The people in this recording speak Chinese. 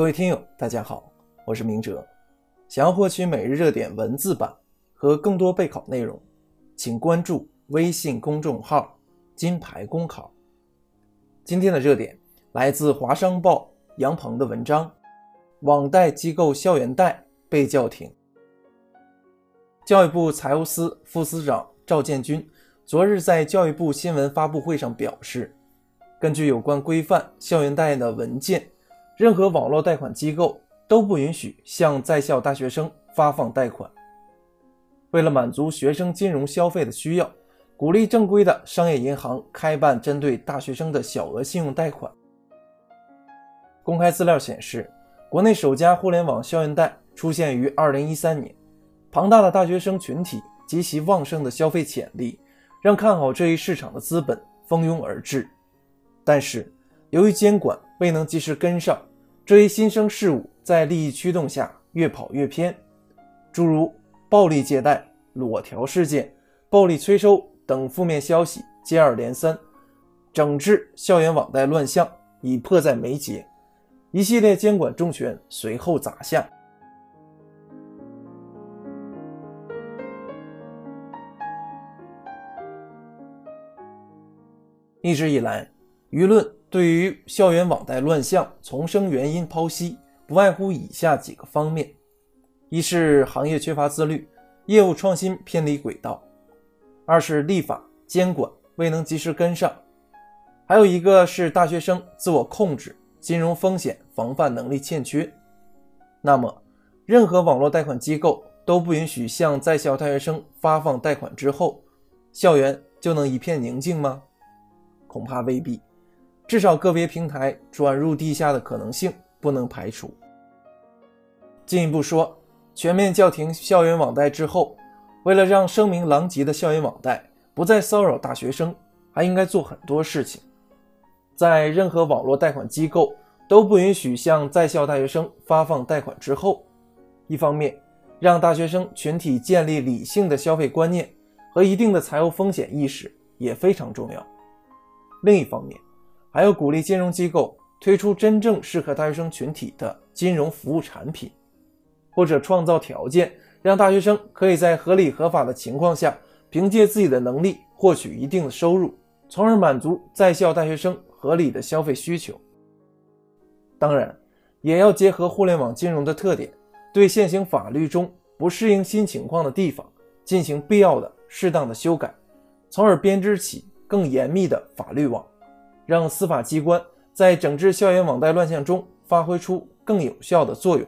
各位听友，大家好，我是明哲。想要获取每日热点文字版和更多备考内容，请关注微信公众号“金牌公考”。今天的热点来自华商报杨鹏的文章：网贷机构校园贷被叫停。教育部财务司副司长赵建军昨日在教育部新闻发布会上表示，根据有关规范校园贷的文件。任何网络贷款机构都不允许向在校大学生发放贷款。为了满足学生金融消费的需要，鼓励正规的商业银行开办针对大学生的小额信用贷款。公开资料显示，国内首家互联网校园贷出现于2013年。庞大的大学生群体及其旺盛的消费潜力，让看好这一市场的资本蜂拥而至。但是，由于监管未能及时跟上，这一新生事物在利益驱动下越跑越偏，诸如暴力借贷、裸条事件、暴力催收等负面消息接二连三，整治校园网贷乱象已迫在眉睫，一系列监管重拳随后砸下。一直以来，舆论。对于校园网贷乱象丛生原因剖析，不外乎以下几个方面：一是行业缺乏自律，业务创新偏离轨道；二是立法监管未能及时跟上；还有一个是大学生自我控制、金融风险防范能力欠缺。那么，任何网络贷款机构都不允许向在校大学生发放贷款之后，校园就能一片宁静吗？恐怕未必。至少个别平台转入地下的可能性不能排除。进一步说，全面叫停校园网贷之后，为了让声名狼藉的校园网贷不再骚扰大学生，还应该做很多事情。在任何网络贷款机构都不允许向在校大学生发放贷款之后，一方面让大学生群体建立理性的消费观念和一定的财务风险意识也非常重要。另一方面，还要鼓励金融机构推出真正适合大学生群体的金融服务产品，或者创造条件，让大学生可以在合理合法的情况下，凭借自己的能力获取一定的收入，从而满足在校大学生合理的消费需求。当然，也要结合互联网金融的特点，对现行法律中不适应新情况的地方进行必要的、适当的修改，从而编织起更严密的法律网。让司法机关在整治校园网贷乱象中发挥出更有效的作用。